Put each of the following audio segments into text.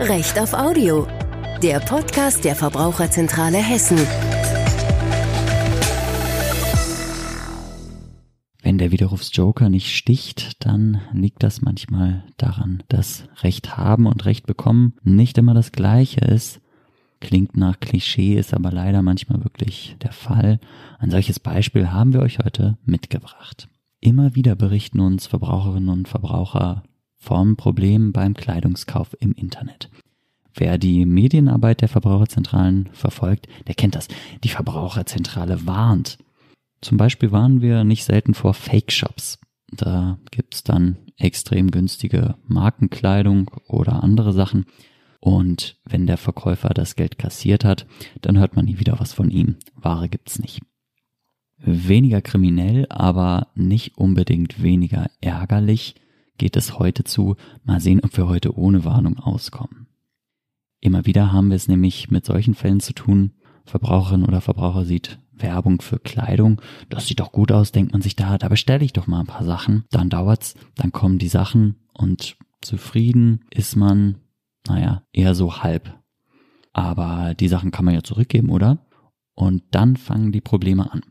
Recht auf Audio, der Podcast der Verbraucherzentrale Hessen. Wenn der Widerrufsjoker nicht sticht, dann liegt das manchmal daran, dass Recht haben und Recht bekommen nicht immer das gleiche ist. Klingt nach Klischee, ist aber leider manchmal wirklich der Fall. Ein solches Beispiel haben wir euch heute mitgebracht. Immer wieder berichten uns Verbraucherinnen und Verbraucher vom Problem beim Kleidungskauf im Internet. Wer die Medienarbeit der Verbraucherzentralen verfolgt, der kennt das. Die Verbraucherzentrale warnt. Zum Beispiel warnen wir nicht selten vor Fake-Shops. Da gibt's dann extrem günstige Markenkleidung oder andere Sachen. Und wenn der Verkäufer das Geld kassiert hat, dann hört man nie wieder was von ihm. Ware gibt's nicht. Weniger kriminell, aber nicht unbedingt weniger ärgerlich geht es heute zu. Mal sehen, ob wir heute ohne Warnung auskommen. Immer wieder haben wir es nämlich mit solchen Fällen zu tun. Verbraucherin oder Verbraucher sieht Werbung für Kleidung. Das sieht doch gut aus, denkt man sich da, da bestelle ich doch mal ein paar Sachen. Dann dauert's, dann kommen die Sachen und zufrieden ist man, naja, eher so halb. Aber die Sachen kann man ja zurückgeben, oder? Und dann fangen die Probleme an.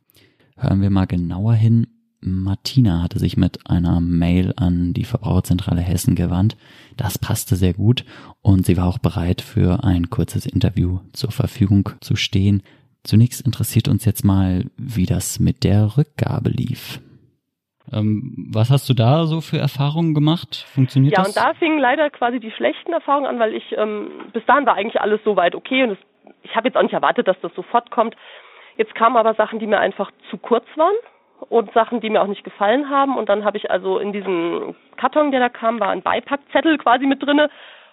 Hören wir mal genauer hin, Martina hatte sich mit einer Mail an die Verbraucherzentrale Hessen gewandt. Das passte sehr gut und sie war auch bereit, für ein kurzes Interview zur Verfügung zu stehen. Zunächst interessiert uns jetzt mal, wie das mit der Rückgabe lief. Ähm, was hast du da so für Erfahrungen gemacht? Funktioniert ja, das? Ja, und da fingen leider quasi die schlechten Erfahrungen an, weil ich ähm, bis dahin war eigentlich alles soweit okay und es, ich habe jetzt auch nicht erwartet, dass das sofort kommt. Jetzt kamen aber Sachen, die mir einfach zu kurz waren und Sachen, die mir auch nicht gefallen haben. Und dann habe ich also in diesem Karton, der da kam, war ein Beipackzettel quasi mit drinne,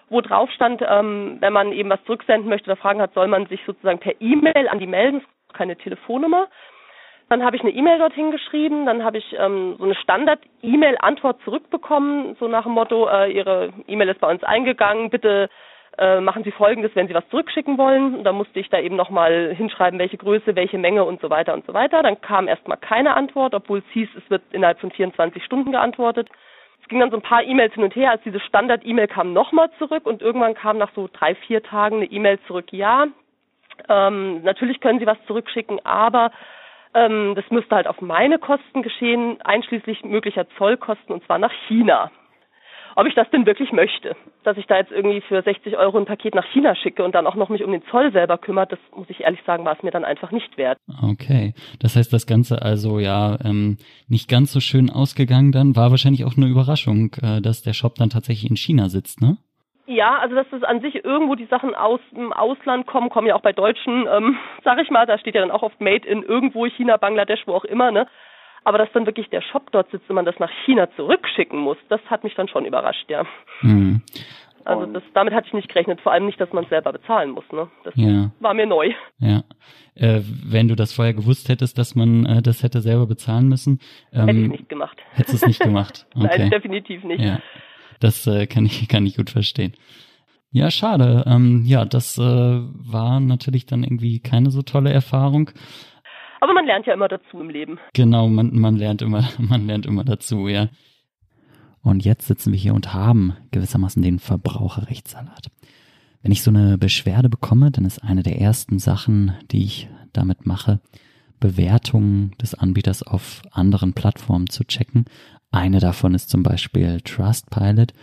wo drauf stand, ähm, wenn man eben was zurücksenden möchte oder Fragen hat, soll man sich sozusagen per E-Mail an die melden, keine Telefonnummer. Dann habe ich eine E-Mail dorthin geschrieben, dann habe ich ähm, so eine Standard-E-Mail-Antwort zurückbekommen, so nach dem Motto, äh, Ihre E-Mail ist bei uns eingegangen, bitte äh, machen Sie folgendes, wenn Sie was zurückschicken wollen. Da musste ich da eben nochmal hinschreiben, welche Größe, welche Menge und so weiter und so weiter. Dann kam erstmal keine Antwort, obwohl es hieß, es wird innerhalb von 24 Stunden geantwortet. Es ging dann so ein paar E-Mails hin und her, als diese Standard-E-Mail kam nochmal zurück und irgendwann kam nach so drei, vier Tagen eine E-Mail zurück, ja, ähm, natürlich können Sie was zurückschicken, aber ähm, das müsste halt auf meine Kosten geschehen, einschließlich möglicher Zollkosten und zwar nach China ob ich das denn wirklich möchte. Dass ich da jetzt irgendwie für 60 Euro ein Paket nach China schicke und dann auch noch mich um den Zoll selber kümmert, das muss ich ehrlich sagen, war es mir dann einfach nicht wert. Okay, das heißt, das Ganze also ja ähm, nicht ganz so schön ausgegangen dann, war wahrscheinlich auch eine Überraschung, äh, dass der Shop dann tatsächlich in China sitzt, ne? Ja, also dass das an sich irgendwo die Sachen aus dem Ausland kommen, kommen ja auch bei Deutschen, ähm, sag ich mal, da steht ja dann auch oft Made in irgendwo China, Bangladesch, wo auch immer, ne? Aber dass dann wirklich der Shop dort sitzt und man das nach China zurückschicken muss, das hat mich dann schon überrascht, ja. Mhm. Also das, damit hatte ich nicht gerechnet, vor allem nicht, dass man es selber bezahlen muss. Ne? Das ja. war mir neu. Ja. Äh, wenn du das vorher gewusst hättest, dass man äh, das hätte selber bezahlen müssen. Ähm, Hätte ich nicht gemacht. Hättest du es nicht gemacht? Okay. Nein, definitiv nicht. Ja. Das äh, kann ich kann ich gut verstehen. Ja, schade. Ähm, ja, das äh, war natürlich dann irgendwie keine so tolle Erfahrung. Aber man lernt ja immer dazu im Leben. Genau, man, man lernt immer, man lernt immer dazu, ja. Und jetzt sitzen wir hier und haben gewissermaßen den Verbraucherrechtssalat. Wenn ich so eine Beschwerde bekomme, dann ist eine der ersten Sachen, die ich damit mache, Bewertungen des Anbieters auf anderen Plattformen zu checken. Eine davon ist zum Beispiel Trustpilot.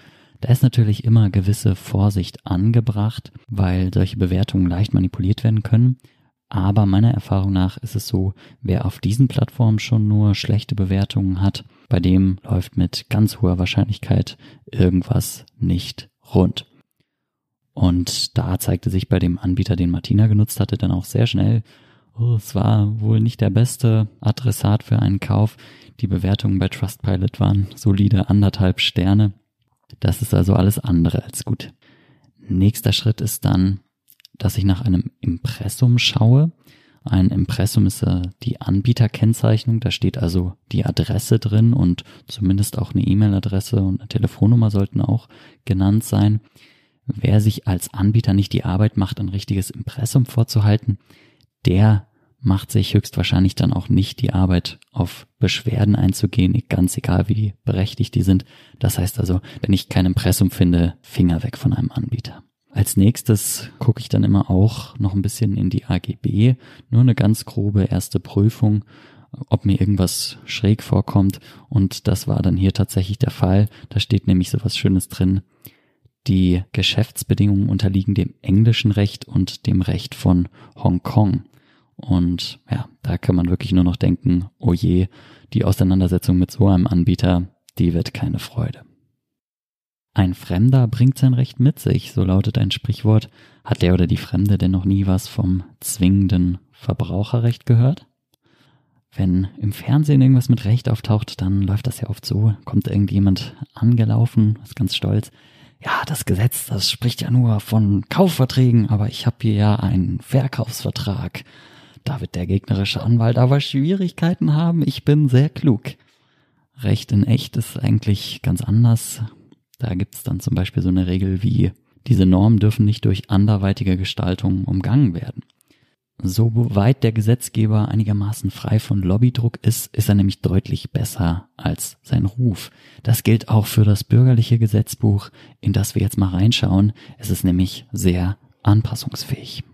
Da ist natürlich immer gewisse Vorsicht angebracht, weil solche Bewertungen leicht manipuliert werden können. Aber meiner Erfahrung nach ist es so, wer auf diesen Plattformen schon nur schlechte Bewertungen hat, bei dem läuft mit ganz hoher Wahrscheinlichkeit irgendwas nicht rund. Und da zeigte sich bei dem Anbieter, den Martina genutzt hatte, dann auch sehr schnell, oh, es war wohl nicht der beste Adressat für einen Kauf. Die Bewertungen bei Trustpilot waren solide anderthalb Sterne. Das ist also alles andere als gut. Nächster Schritt ist dann, dass ich nach einem Impressum schaue. Ein Impressum ist äh, die Anbieterkennzeichnung, da steht also die Adresse drin und zumindest auch eine E-Mail-Adresse und eine Telefonnummer sollten auch genannt sein. Wer sich als Anbieter nicht die Arbeit macht, ein richtiges Impressum vorzuhalten, der macht sich höchstwahrscheinlich dann auch nicht die Arbeit, auf Beschwerden einzugehen, ganz egal wie berechtigt die sind. Das heißt also, wenn ich kein Impressum finde, Finger weg von einem Anbieter. Als nächstes gucke ich dann immer auch noch ein bisschen in die AGB, nur eine ganz grobe erste Prüfung, ob mir irgendwas schräg vorkommt. Und das war dann hier tatsächlich der Fall. Da steht nämlich so was Schönes drin. Die Geschäftsbedingungen unterliegen dem englischen Recht und dem Recht von Hongkong. Und ja, da kann man wirklich nur noch denken, oh je, die Auseinandersetzung mit so einem Anbieter, die wird keine Freude. Ein Fremder bringt sein Recht mit sich, so lautet ein Sprichwort. Hat der oder die Fremde denn noch nie was vom zwingenden Verbraucherrecht gehört? Wenn im Fernsehen irgendwas mit Recht auftaucht, dann läuft das ja oft so, kommt irgendjemand angelaufen, ist ganz stolz. Ja, das Gesetz, das spricht ja nur von Kaufverträgen, aber ich habe hier ja einen Verkaufsvertrag. Da wird der gegnerische Anwalt aber Schwierigkeiten haben. Ich bin sehr klug. Recht in echt ist eigentlich ganz anders. Da gibt's dann zum Beispiel so eine Regel wie, diese Normen dürfen nicht durch anderweitige Gestaltung umgangen werden. Soweit der Gesetzgeber einigermaßen frei von Lobbydruck ist, ist er nämlich deutlich besser als sein Ruf. Das gilt auch für das bürgerliche Gesetzbuch, in das wir jetzt mal reinschauen. Es ist nämlich sehr anpassungsfähig.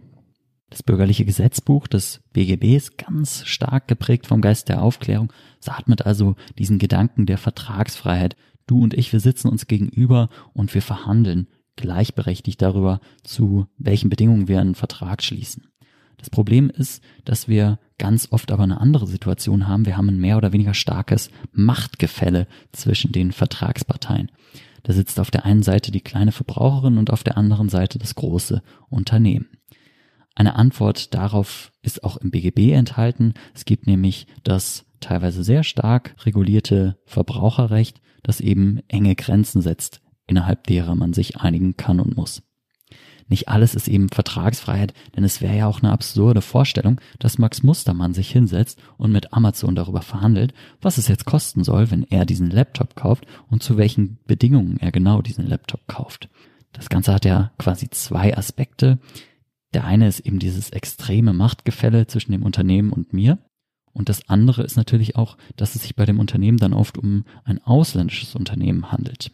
Das bürgerliche Gesetzbuch des BGB ist ganz stark geprägt vom Geist der Aufklärung. Es atmet also diesen Gedanken der Vertragsfreiheit. Du und ich, wir sitzen uns gegenüber und wir verhandeln gleichberechtigt darüber, zu welchen Bedingungen wir einen Vertrag schließen. Das Problem ist, dass wir ganz oft aber eine andere Situation haben. Wir haben ein mehr oder weniger starkes Machtgefälle zwischen den Vertragsparteien. Da sitzt auf der einen Seite die kleine Verbraucherin und auf der anderen Seite das große Unternehmen. Eine Antwort darauf ist auch im BGB enthalten. Es gibt nämlich das teilweise sehr stark regulierte Verbraucherrecht, das eben enge Grenzen setzt, innerhalb derer man sich einigen kann und muss. Nicht alles ist eben Vertragsfreiheit, denn es wäre ja auch eine absurde Vorstellung, dass Max Mustermann sich hinsetzt und mit Amazon darüber verhandelt, was es jetzt kosten soll, wenn er diesen Laptop kauft und zu welchen Bedingungen er genau diesen Laptop kauft. Das Ganze hat ja quasi zwei Aspekte. Der eine ist eben dieses extreme Machtgefälle zwischen dem Unternehmen und mir. Und das andere ist natürlich auch, dass es sich bei dem Unternehmen dann oft um ein ausländisches Unternehmen handelt.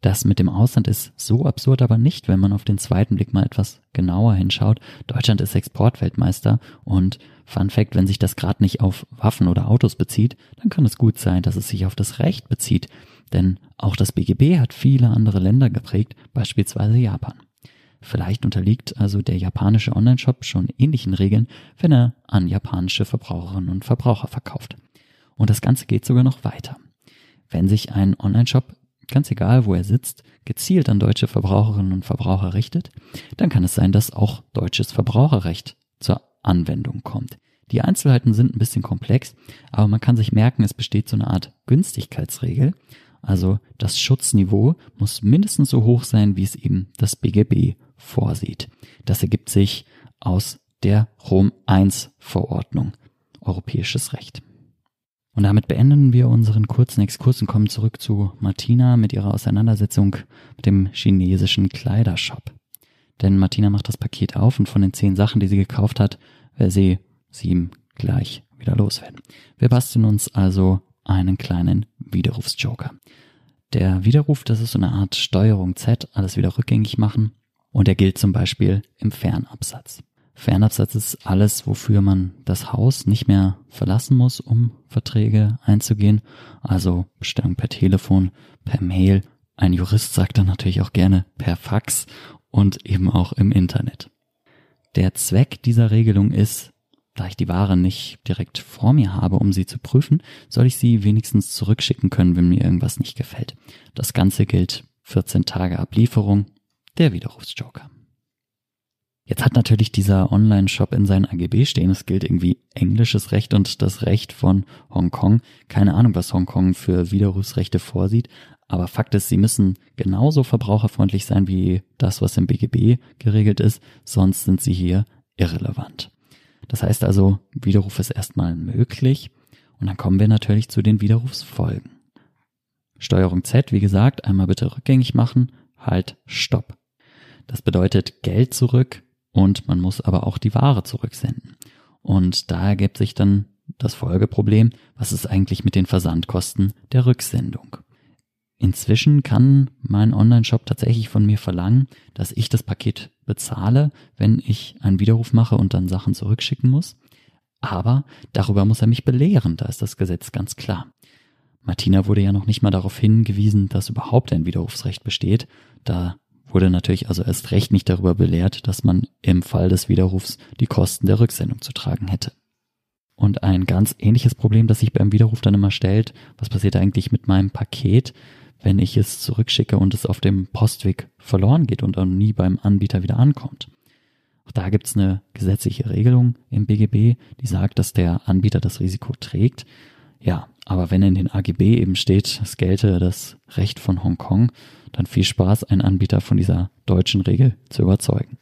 Das mit dem Ausland ist so absurd aber nicht, wenn man auf den zweiten Blick mal etwas genauer hinschaut. Deutschland ist Exportweltmeister und Fun Fact, wenn sich das gerade nicht auf Waffen oder Autos bezieht, dann kann es gut sein, dass es sich auf das Recht bezieht. Denn auch das BGB hat viele andere Länder geprägt, beispielsweise Japan. Vielleicht unterliegt also der japanische Onlineshop schon ähnlichen Regeln, wenn er an japanische Verbraucherinnen und Verbraucher verkauft. Und das Ganze geht sogar noch weiter. Wenn sich ein Onlineshop, ganz egal wo er sitzt, gezielt an deutsche Verbraucherinnen und Verbraucher richtet, dann kann es sein, dass auch deutsches Verbraucherrecht zur Anwendung kommt. Die Einzelheiten sind ein bisschen komplex, aber man kann sich merken, es besteht so eine Art Günstigkeitsregel. Also das Schutzniveau muss mindestens so hoch sein, wie es eben das BGB vorsieht. Das ergibt sich aus der Rom I Verordnung, europäisches Recht. Und damit beenden wir unseren kurzen Exkurs und kommen zurück zu Martina mit ihrer Auseinandersetzung mit dem chinesischen Kleidershop. Denn Martina macht das Paket auf und von den zehn Sachen, die sie gekauft hat, will sie sieben gleich wieder loswerden. Wir basteln uns also einen kleinen Widerrufsjoker. Der Widerruf, das ist so eine Art Steuerung Z, alles wieder rückgängig machen und er gilt zum Beispiel im Fernabsatz. Fernabsatz ist alles, wofür man das Haus nicht mehr verlassen muss, um Verträge einzugehen. Also Bestellung per Telefon, per Mail. Ein Jurist sagt dann natürlich auch gerne per Fax und eben auch im Internet. Der Zweck dieser Regelung ist, da ich die Ware nicht direkt vor mir habe, um sie zu prüfen, soll ich sie wenigstens zurückschicken können, wenn mir irgendwas nicht gefällt. Das Ganze gilt 14 Tage Ablieferung der Widerrufsjoker. Jetzt hat natürlich dieser Online-Shop in seinen AGB stehen, es gilt irgendwie englisches Recht und das Recht von Hongkong. Keine Ahnung, was Hongkong für Widerrufsrechte vorsieht, aber Fakt ist, sie müssen genauso verbraucherfreundlich sein wie das, was im BGB geregelt ist, sonst sind sie hier irrelevant. Das heißt also, Widerruf ist erstmal möglich und dann kommen wir natürlich zu den Widerrufsfolgen. Steuerung Z, wie gesagt, einmal bitte rückgängig machen, halt, stopp. Das bedeutet Geld zurück und man muss aber auch die Ware zurücksenden. Und da ergibt sich dann das Folgeproblem, was ist eigentlich mit den Versandkosten der Rücksendung? Inzwischen kann mein Online-Shop tatsächlich von mir verlangen, dass ich das Paket bezahle, wenn ich einen Widerruf mache und dann Sachen zurückschicken muss. Aber darüber muss er mich belehren, da ist das Gesetz ganz klar. Martina wurde ja noch nicht mal darauf hingewiesen, dass überhaupt ein Widerrufsrecht besteht. Da wurde natürlich also erst recht nicht darüber belehrt, dass man im Fall des Widerrufs die Kosten der Rücksendung zu tragen hätte. Und ein ganz ähnliches Problem, das sich beim Widerruf dann immer stellt, was passiert eigentlich mit meinem Paket, wenn ich es zurückschicke und es auf dem Postweg verloren geht und dann nie beim Anbieter wieder ankommt. Auch da gibt es eine gesetzliche Regelung im BGB, die sagt, dass der Anbieter das Risiko trägt. Ja, aber wenn in den AGB eben steht, es gelte das Recht von Hongkong, dann viel Spaß, einen Anbieter von dieser deutschen Regel zu überzeugen.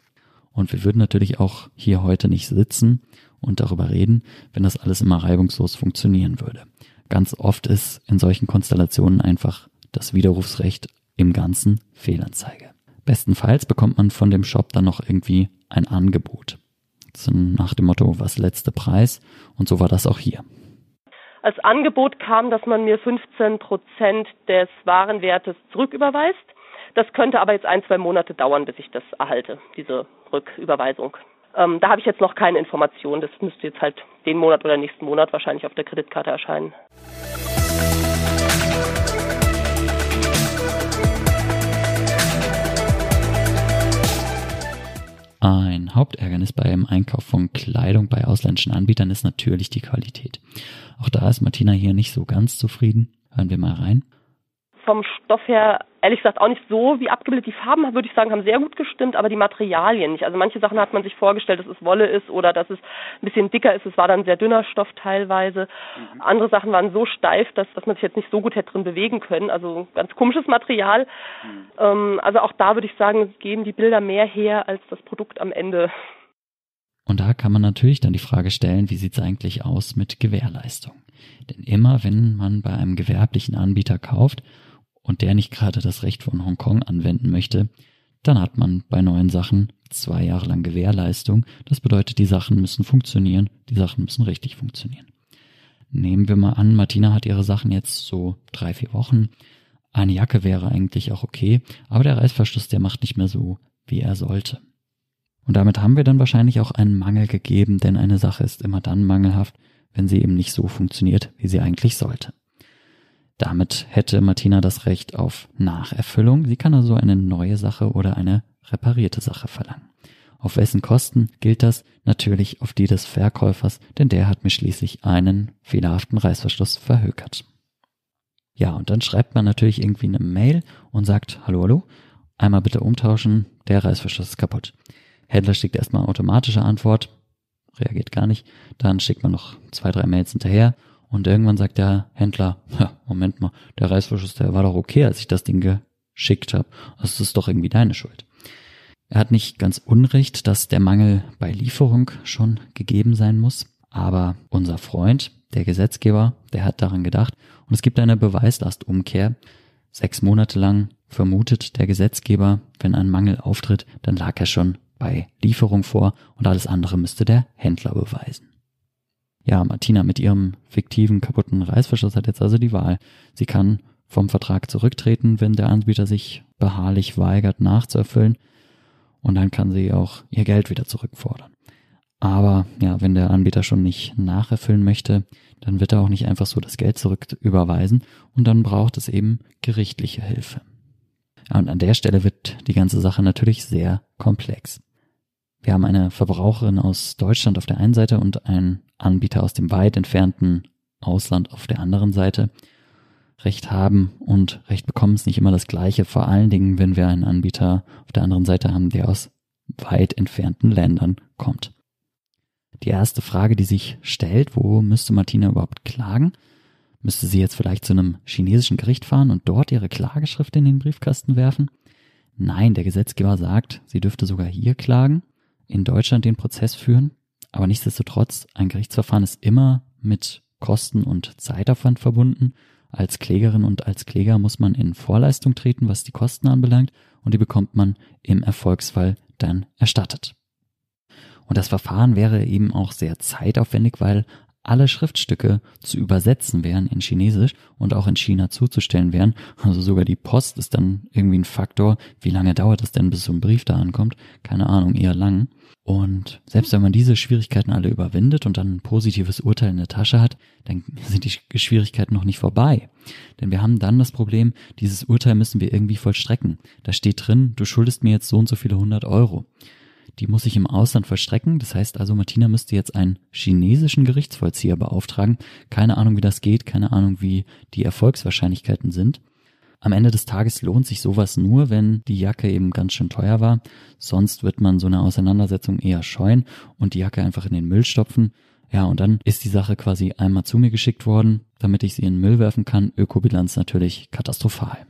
Und wir würden natürlich auch hier heute nicht sitzen und darüber reden, wenn das alles immer reibungslos funktionieren würde. Ganz oft ist in solchen Konstellationen einfach das Widerrufsrecht im Ganzen Fehlanzeige. Bestenfalls bekommt man von dem Shop dann noch irgendwie ein Angebot. Nach dem Motto, was letzte Preis? Und so war das auch hier. Als Angebot kam, dass man mir 15 Prozent des Warenwertes zurücküberweist. Das könnte aber jetzt ein, zwei Monate dauern, bis ich das erhalte, diese Rücküberweisung. Ähm, da habe ich jetzt noch keine Informationen. Das müsste jetzt halt den Monat oder nächsten Monat wahrscheinlich auf der Kreditkarte erscheinen. Ein Hauptärgernis beim Einkauf von Kleidung bei ausländischen Anbietern ist natürlich die Qualität. Auch da ist Martina hier nicht so ganz zufrieden. Hören wir mal rein vom Stoff her ehrlich gesagt auch nicht so wie abgebildet. Die Farben, würde ich sagen, haben sehr gut gestimmt, aber die Materialien nicht. Also manche Sachen hat man sich vorgestellt, dass es Wolle ist oder dass es ein bisschen dicker ist. Es war dann sehr dünner Stoff teilweise. Mhm. Andere Sachen waren so steif, dass, dass man sich jetzt nicht so gut hätte drin bewegen können. Also ganz komisches Material. Mhm. Ähm, also auch da würde ich sagen, geben die Bilder mehr her als das Produkt am Ende. Und da kann man natürlich dann die Frage stellen, wie sieht es eigentlich aus mit Gewährleistung? Denn immer wenn man bei einem gewerblichen Anbieter kauft, und der nicht gerade das Recht von Hongkong anwenden möchte, dann hat man bei neuen Sachen zwei Jahre lang Gewährleistung. Das bedeutet, die Sachen müssen funktionieren, die Sachen müssen richtig funktionieren. Nehmen wir mal an, Martina hat ihre Sachen jetzt so drei, vier Wochen. Eine Jacke wäre eigentlich auch okay, aber der Reißverschluss, der macht nicht mehr so, wie er sollte. Und damit haben wir dann wahrscheinlich auch einen Mangel gegeben, denn eine Sache ist immer dann mangelhaft, wenn sie eben nicht so funktioniert, wie sie eigentlich sollte. Damit hätte Martina das Recht auf Nacherfüllung. Sie kann also eine neue Sache oder eine reparierte Sache verlangen. Auf wessen Kosten gilt das? Natürlich auf die des Verkäufers, denn der hat mir schließlich einen fehlerhaften Reißverschluss verhökert. Ja, und dann schreibt man natürlich irgendwie eine Mail und sagt, hallo, hallo, einmal bitte umtauschen, der Reißverschluss ist kaputt. Händler schickt erstmal automatische Antwort, reagiert gar nicht, dann schickt man noch zwei, drei Mails hinterher und irgendwann sagt der Händler, Moment mal, der Reißverschluss, der war doch okay, als ich das Ding geschickt habe. Das ist doch irgendwie deine Schuld. Er hat nicht ganz unrecht, dass der Mangel bei Lieferung schon gegeben sein muss, aber unser Freund, der Gesetzgeber, der hat daran gedacht und es gibt eine Beweislastumkehr. Sechs Monate lang vermutet der Gesetzgeber, wenn ein Mangel auftritt, dann lag er schon bei Lieferung vor und alles andere müsste der Händler beweisen. Ja, Martina mit ihrem fiktiven kaputten Reißverschluss hat jetzt also die Wahl. Sie kann vom Vertrag zurücktreten, wenn der Anbieter sich beharrlich weigert nachzuerfüllen. Und dann kann sie auch ihr Geld wieder zurückfordern. Aber ja, wenn der Anbieter schon nicht nacherfüllen möchte, dann wird er auch nicht einfach so das Geld zurück überweisen und dann braucht es eben gerichtliche Hilfe. Und an der Stelle wird die ganze Sache natürlich sehr komplex. Wir haben eine Verbraucherin aus Deutschland auf der einen Seite und einen Anbieter aus dem weit entfernten Ausland auf der anderen Seite. Recht haben und Recht bekommen ist nicht immer das gleiche, vor allen Dingen, wenn wir einen Anbieter auf der anderen Seite haben, der aus weit entfernten Ländern kommt. Die erste Frage, die sich stellt, wo müsste Martina überhaupt klagen? Müsste sie jetzt vielleicht zu einem chinesischen Gericht fahren und dort ihre Klageschrift in den Briefkasten werfen? Nein, der Gesetzgeber sagt, sie dürfte sogar hier klagen in Deutschland den Prozess führen, aber nichtsdestotrotz, ein Gerichtsverfahren ist immer mit Kosten und Zeitaufwand verbunden. Als Klägerin und als Kläger muss man in Vorleistung treten, was die Kosten anbelangt, und die bekommt man im Erfolgsfall dann erstattet. Und das Verfahren wäre eben auch sehr zeitaufwendig, weil alle Schriftstücke zu übersetzen wären in Chinesisch und auch in China zuzustellen wären. Also sogar die Post ist dann irgendwie ein Faktor. Wie lange dauert es denn, bis so ein Brief da ankommt? Keine Ahnung, eher lang. Und selbst wenn man diese Schwierigkeiten alle überwindet und dann ein positives Urteil in der Tasche hat, dann sind die Schwierigkeiten noch nicht vorbei. Denn wir haben dann das Problem, dieses Urteil müssen wir irgendwie vollstrecken. Da steht drin, du schuldest mir jetzt so und so viele hundert Euro die muss sich im Ausland vollstrecken. Das heißt also, Martina müsste jetzt einen chinesischen Gerichtsvollzieher beauftragen. Keine Ahnung, wie das geht, keine Ahnung, wie die Erfolgswahrscheinlichkeiten sind. Am Ende des Tages lohnt sich sowas nur, wenn die Jacke eben ganz schön teuer war. Sonst wird man so eine Auseinandersetzung eher scheuen und die Jacke einfach in den Müll stopfen. Ja, und dann ist die Sache quasi einmal zu mir geschickt worden, damit ich sie in den Müll werfen kann. Ökobilanz natürlich katastrophal.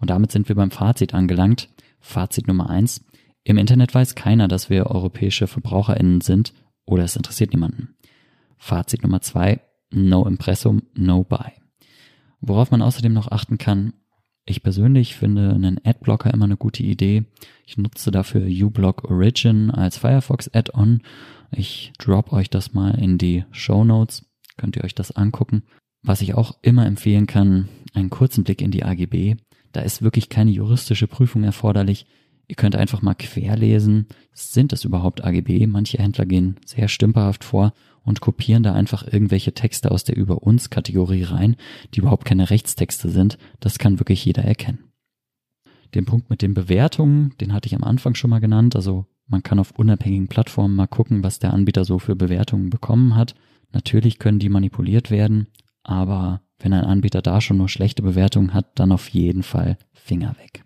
Und damit sind wir beim Fazit angelangt. Fazit Nummer eins. Im Internet weiß keiner, dass wir europäische VerbraucherInnen sind oder es interessiert niemanden. Fazit Nummer zwei, no Impressum, no buy. Worauf man außerdem noch achten kann, ich persönlich finde einen Adblocker immer eine gute Idee. Ich nutze dafür uBlock Origin als Firefox Add-on. Ich drop euch das mal in die Show Notes. Könnt ihr euch das angucken. Was ich auch immer empfehlen kann, einen kurzen Blick in die AGB. Da ist wirklich keine juristische Prüfung erforderlich. Ihr könnt einfach mal querlesen. Sind es überhaupt AGB? Manche Händler gehen sehr stümperhaft vor und kopieren da einfach irgendwelche Texte aus der Über uns Kategorie rein, die überhaupt keine Rechtstexte sind. Das kann wirklich jeder erkennen. Den Punkt mit den Bewertungen, den hatte ich am Anfang schon mal genannt. Also man kann auf unabhängigen Plattformen mal gucken, was der Anbieter so für Bewertungen bekommen hat. Natürlich können die manipuliert werden, aber wenn ein Anbieter da schon nur schlechte Bewertungen hat, dann auf jeden Fall Finger weg.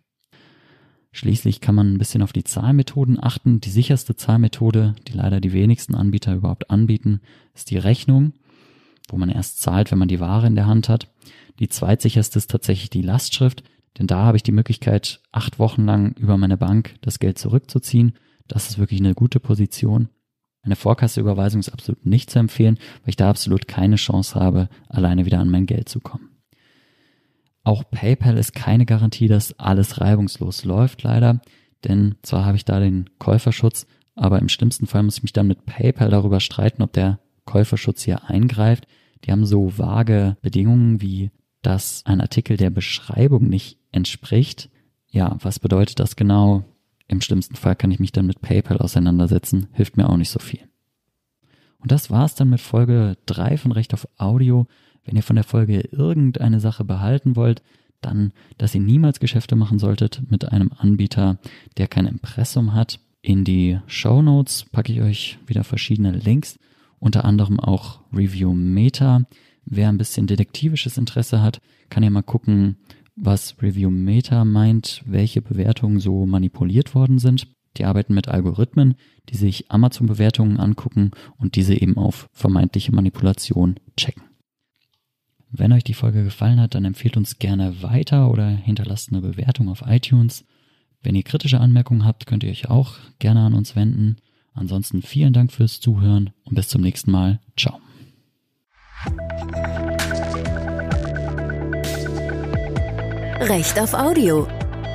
Schließlich kann man ein bisschen auf die Zahlmethoden achten. Die sicherste Zahlmethode, die leider die wenigsten Anbieter überhaupt anbieten, ist die Rechnung, wo man erst zahlt, wenn man die Ware in der Hand hat. Die zweitsicherste ist tatsächlich die Lastschrift, denn da habe ich die Möglichkeit, acht Wochen lang über meine Bank das Geld zurückzuziehen. Das ist wirklich eine gute Position. Eine Vorkasseüberweisung ist absolut nicht zu empfehlen, weil ich da absolut keine Chance habe, alleine wieder an mein Geld zu kommen. Auch PayPal ist keine Garantie, dass alles reibungslos läuft, leider. Denn zwar habe ich da den Käuferschutz, aber im schlimmsten Fall muss ich mich dann mit PayPal darüber streiten, ob der Käuferschutz hier eingreift. Die haben so vage Bedingungen wie, dass ein Artikel der Beschreibung nicht entspricht. Ja, was bedeutet das genau? Im schlimmsten Fall kann ich mich dann mit PayPal auseinandersetzen, hilft mir auch nicht so viel. Und das war's dann mit Folge 3 von Recht auf Audio. Wenn ihr von der Folge irgendeine Sache behalten wollt, dann, dass ihr niemals Geschäfte machen solltet mit einem Anbieter, der kein Impressum hat. In die Show Notes packe ich euch wieder verschiedene Links, unter anderem auch Review Meta. Wer ein bisschen detektivisches Interesse hat, kann ja mal gucken, was Review Meta meint, welche Bewertungen so manipuliert worden sind. Die arbeiten mit Algorithmen, die sich Amazon-Bewertungen angucken und diese eben auf vermeintliche Manipulation checken. Wenn euch die Folge gefallen hat, dann empfehlt uns gerne weiter oder hinterlasst eine Bewertung auf iTunes. Wenn ihr kritische Anmerkungen habt, könnt ihr euch auch gerne an uns wenden. Ansonsten vielen Dank fürs Zuhören und bis zum nächsten Mal. Ciao. Recht auf Audio.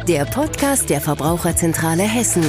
Der Podcast der Verbraucherzentrale Hessen.